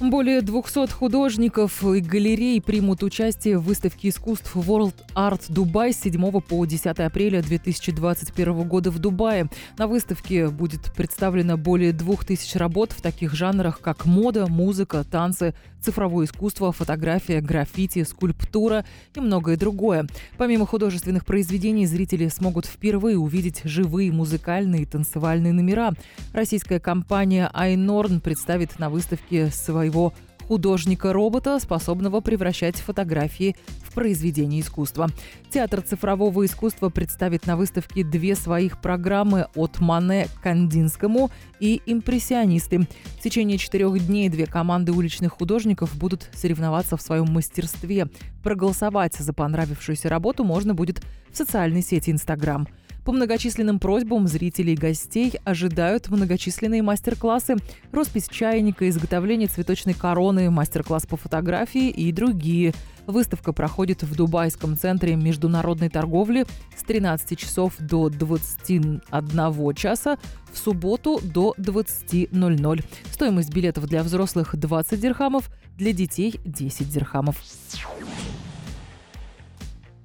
Более 200 художников и галерей примут участие в выставке искусств World Art Dubai с 7 по 10 апреля 2021 года в Дубае. На выставке будет представлено более 2000 работ в таких жанрах, как мода, музыка, танцы, цифровое искусство, фотография, граффити, скульптура и многое другое. Помимо художественных произведений, зрители смогут впервые увидеть живые музыкальные и танцевальные номера. Российская компания iNorn представит на выставке свои своего художника-робота, способного превращать фотографии в произведение искусства. Театр цифрового искусства представит на выставке две своих программы от Мане к Кандинскому и «Импрессионисты». В течение четырех дней две команды уличных художников будут соревноваться в своем мастерстве. Проголосовать за понравившуюся работу можно будет в социальной сети Инстаграм. По многочисленным просьбам зрителей и гостей ожидают многочисленные мастер-классы, роспись чайника, изготовление цветочной короны, мастер-класс по фотографии и другие. Выставка проходит в Дубайском центре международной торговли с 13 часов до 21 часа, в субботу до 20.00. Стоимость билетов для взрослых 20 дирхамов, для детей 10 дирхамов.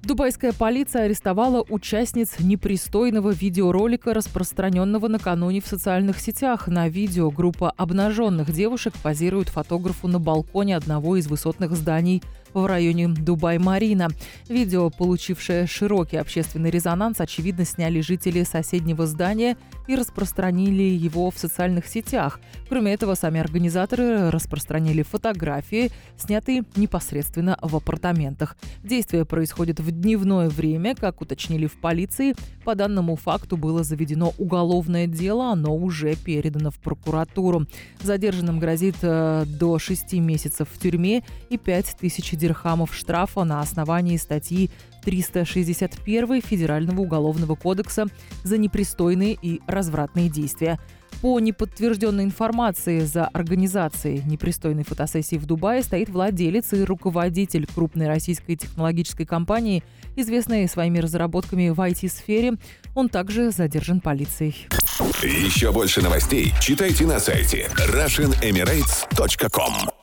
Дубайская полиция арестовала участниц непристойного видеоролика, распространенного накануне в социальных сетях. На видео группа обнаженных девушек позирует фотографу на балконе одного из высотных зданий в районе Дубай-Марина. Видео, получившее широкий общественный резонанс, очевидно, сняли жители соседнего здания и распространили его в социальных сетях. Кроме этого, сами организаторы распространили фотографии, снятые непосредственно в апартаментах. Действие происходит в дневное время, как уточнили в полиции. По данному факту было заведено уголовное дело, оно уже передано в прокуратуру. Задержанным грозит э, до 6 месяцев в тюрьме и 5 тысяч дирхамов штрафа на основании статьи 361 Федерального уголовного кодекса за непристойные и развратные действия. По неподтвержденной информации за организацией непристойной фотосессии в Дубае стоит владелец и руководитель крупной российской технологической компании, известной своими разработками в IT-сфере. Он также задержан полицией. Еще больше новостей читайте на сайте RussianEmirates.com